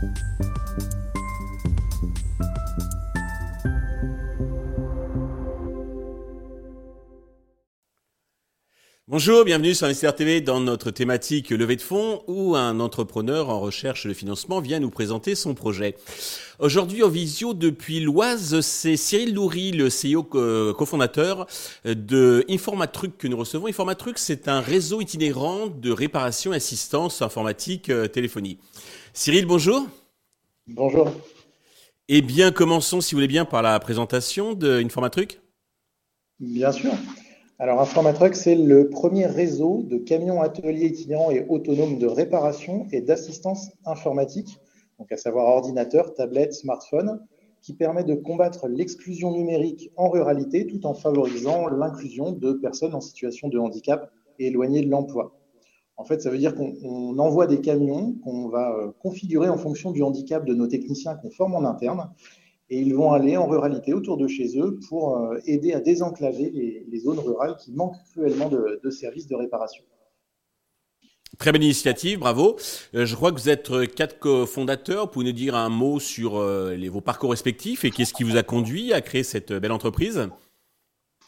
Thank you. Bonjour, bienvenue sur Investir TV dans notre thématique levée de fonds où un entrepreneur en recherche de financement vient nous présenter son projet. Aujourd'hui en visio depuis l'Oise, c'est Cyril Loury, le CEO cofondateur de Informatruc que nous recevons. Informatruc, c'est un réseau itinérant de réparation et assistance informatique euh, téléphonie. Cyril, bonjour. Bonjour. Eh bien, commençons, si vous voulez bien, par la présentation de Informatruc. Bien sûr. Alors, Informatruck, c'est le premier réseau de camions ateliers itinérants et autonomes de réparation et d'assistance informatique, donc à savoir ordinateur, tablette, smartphone, qui permet de combattre l'exclusion numérique en ruralité tout en favorisant l'inclusion de personnes en situation de handicap et éloignées de l'emploi. En fait, ça veut dire qu'on envoie des camions qu'on va euh, configurer en fonction du handicap de nos techniciens qu'on forme en interne et ils vont aller en ruralité autour de chez eux pour euh, aider à désenclaver les, zones rurales qui manquent cruellement de, services de réparation. Très belle initiative, bravo. Euh, je crois que vous êtes euh, quatre cofondateurs. Vous pouvez nous dire un mot sur vos parcours respectifs et qu'est-ce qui vous a conduit à créer cette belle entreprise?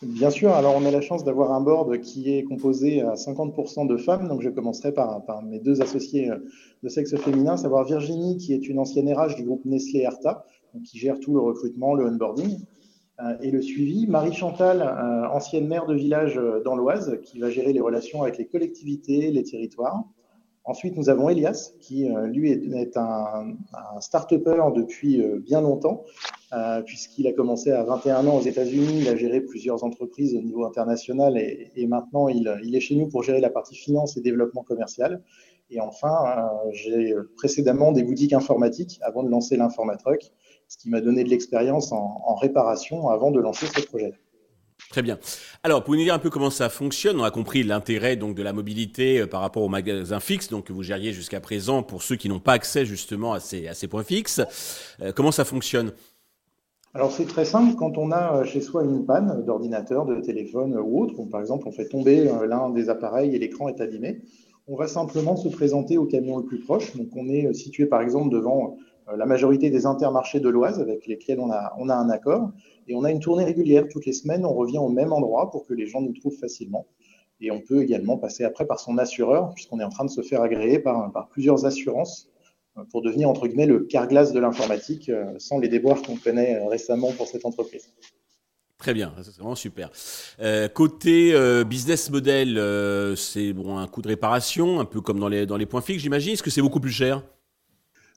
Bien sûr, alors on a la chance d'avoir un board qui est composé à 50% de femmes, donc je commencerai par, par, mes deux associés de sexe féminin, savoir Virginie qui est une ancienne RH du groupe Nestlé Erta, qui gère tout le recrutement, le onboarding euh, et le suivi. Marie Chantal, euh, ancienne maire de village euh, dans l'Oise, qui va gérer les relations avec les collectivités, les territoires. Ensuite, nous avons Elias, qui lui est, un, start-upper depuis bien longtemps, puisqu'il a commencé à 21 ans aux États-Unis, il a géré plusieurs entreprises au niveau international et, maintenant il, est chez nous pour gérer la partie finance et développement commercial. Et enfin, j'ai précédemment des boutiques informatiques avant de lancer l'Informatruck ce qui m'a donné de l'expérience en, réparation avant de lancer ce projet. Très bien. Alors, pour nous dire un peu comment ça fonctionne? On a compris l'intérêt donc de la mobilité euh, par rapport aux magasins fixes, donc que vous gériez jusqu'à présent pour ceux qui n'ont pas accès justement à ces, à ces points fixes. Euh, comment ça fonctionne? Alors c'est très simple, quand on a euh, chez soi une panne d'ordinateur, de téléphone ou autre, par exemple on fait tomber l'un des appareils et l'écran est abîmé, on va simplement se présenter au camion le plus proche. Donc on est situé par exemple devant la majorité des intermarchés de l'Oise avec lesquels on a, un accord. Et on a une tournée régulière. Toutes les semaines, on revient au même endroit pour que les gens nous trouvent facilement. Et on peut également passer après par son assureur, puisqu'on est en train de se faire agréer par, par plusieurs assurances euh, pour devenir, entre guillemets, le carglass de l'informatique, euh, sans les déboires qu'on connaît récemment pour cette entreprise. Très bien, c'est vraiment super. côté business model, c'est bon, un coût de réparation, un peu comme dans les, dans les points fixes, j'imagine. Est-ce que c'est beaucoup plus cher?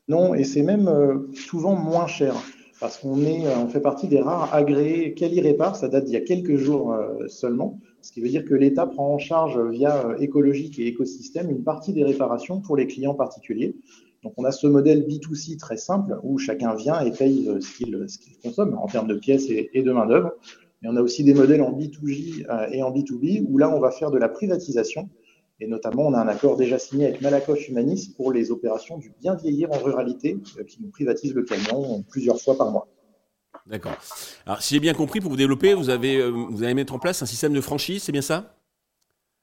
Non, et c'est même euh, souvent moins cher parce qu'on est, euh, on fait partie des rares agréés Cali Répare, ça date d'il y a quelques jours euh, seulement, ce qui veut dire que l'État prend en charge via écologique et écosystème une partie des réparations pour les clients particuliers. Donc on a ce modèle B2C très simple où chacun vient et paye ce qu'il consomme en termes de pièces et, et de main-d'œuvre. Mais on a aussi des modèles en B2J et en B2B où là on va faire de la privatisation et notamment, on a un accord déjà signé avec Malakoff Humanis pour les opérations du bien vieillir en ruralité, euh, qui nous privatise le camion plusieurs fois par mois. D'accord. Alors, si j'ai bien compris, pour vous développer, vous, avez, euh, vous allez mettre en place un système de franchise, c'est bien ça?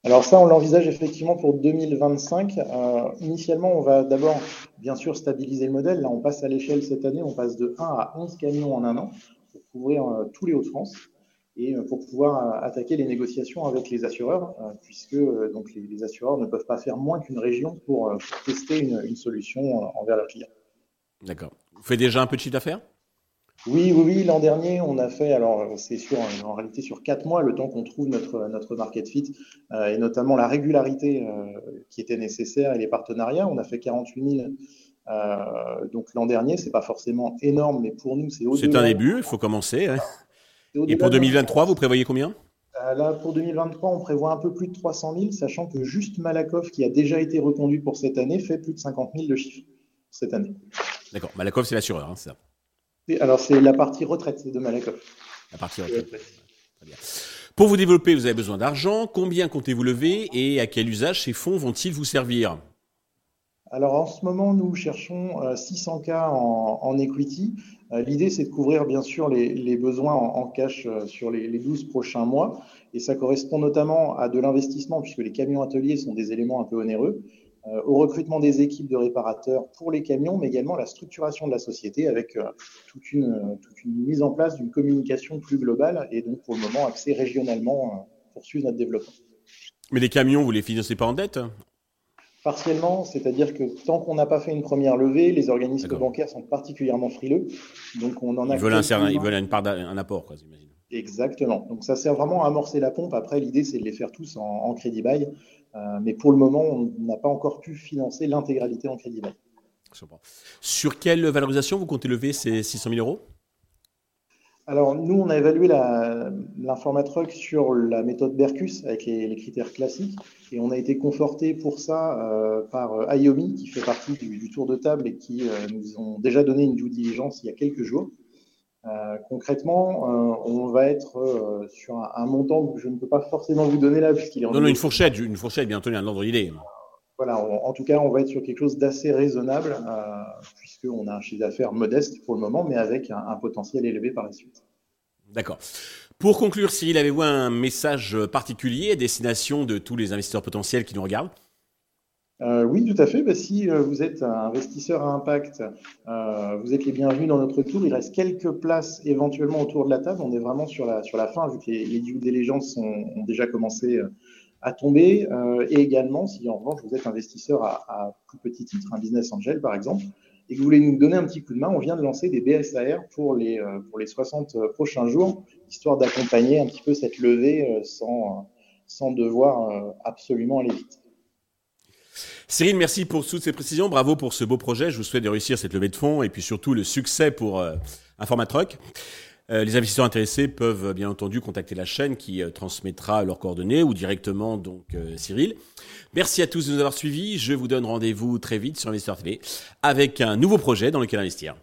Alors ça, on l'envisage effectivement pour 2025. Euh, initialement, on va d'abord, bien sûr, stabiliser le modèle. Là, on passe à l'échelle cette année, on passe de 1 à 11 camions en un an pour couvrir tous les Hauts-de-France et euh, pour pouvoir euh, attaquer les négociations avec les assureurs, euh, puisque donc les, assureurs ne peuvent pas faire moins qu'une région pour, tester une, solution envers leurs clients. D'accord. Vous faites déjà un petit d'affaires? Oui, oui, oui. L'an dernier, on a fait, alors c'est sur, en réalité sur quatre mois, le temps qu'on trouve notre, notre market fit et notamment la régularité qui était nécessaire et les partenariats. On a fait 48 000 donc l'an dernier, c'est pas forcément énorme, mais pour nous, c'est au C'est un début, il faut commencer. Hein. Et pour 2023, vous prévoyez combien? euh, Là, pour 2023, on prévoit un peu plus de 300 000, sachant que juste Malakoff, qui a déjà été reconduit pour cette année, fait plus de 50 000 de chiffre cette année. D'accord. Malakoff, c'est l'assureur, hein, c'est ça? Alors, c'est la partie retraite de Malakoff. La partie retraite. Très bien. Pour vous développer, vous avez besoin d'argent. Combien comptez-vous lever et à quel usage ces fonds vont-ils vous servir? Alors en ce moment, nous cherchons 600K euh, en, equity. Euh, l'idée, c'est de couvrir bien sûr les, besoins en, cash euh, sur les, les, 12 prochains mois. Et ça correspond notamment à de l'investissement, puisque les camions ateliers sont des éléments un peu onéreux. au recrutement des équipes de réparateurs pour les camions, mais également la structuration de la société avec toute une, toute une mise en place d'une communication plus globale et donc pour le moment axée régionalement pour suivre notre développement. Mais les camions, vous les financez pas en dette? Partiellement, c'est-à-dire que tant qu'on n'a pas fait une première levée, les organismes bancaires sont particulièrement frileux. Donc on en a. Ils veulent, un, ils veulent une part d'un apport, quoi, j'imagine. Exactement. Donc ça sert vraiment à amorcer la pompe. Après, l'idée, c'est de les faire tous en, crédit bail. Euh, mais pour le moment, on n'a pas encore pu financer l'intégralité en crédit bail. Sur quelle valorisation vous comptez lever ces 600 000 euros? Alors, nous, on a évalué l'informatruck sur la méthode Bercus avec les, critères classiques et on a été conforté pour ça euh, par euh, IOMI qui fait partie du, tour de table et qui euh, nous ont déjà donné une due diligence il y a quelques jours. concrètement, on va être sur un, montant que je ne peux pas forcément vous donner là puisqu'il est en. Non, non, une fourchette, une fourchette, bien entendu, un ordre d'idée. Voilà, en tout cas, on va être sur quelque chose d'assez raisonnable puisqu'on a un chiffre d'affaires modeste pour le moment, mais avec un, potentiel élevé par la suite. D'accord. Pour conclure, Cyril, avez-vous un message particulier à destination de tous les investisseurs potentiels qui nous regardent? Euh, oui, tout à fait. Bah, si euh, vous êtes un investisseur à impact, euh, vous êtes les bienvenus dans notre tour. Il reste quelques places éventuellement autour de la table. On est vraiment sur la, sur la fin, vu que les, les due diligence ont, déjà commencé à tomber. et également, si en revanche vous êtes investisseur à, plus petit titre, un business angel par exemple, et que vous voulez nous donner un petit coup de main, on vient de lancer des BSAR pour les, euh, pour les 60 euh, prochains jours, histoire d'accompagner un petit peu cette levée euh, sans, sans devoir absolument aller vite. Cyril, merci pour toutes ces précisions. Bravo pour ce beau projet. Je vous souhaite de réussir cette levée de fonds et puis surtout le succès pour Informatruck. Euh, les investisseurs intéressés peuvent euh, bien entendu contacter la chaîne qui euh, transmettra leurs coordonnées ou directement donc Cyril. Merci à tous de nous avoir suivis. Je vous donne rendez-vous très vite sur Investeur TV avec un nouveau projet dans lequel investir.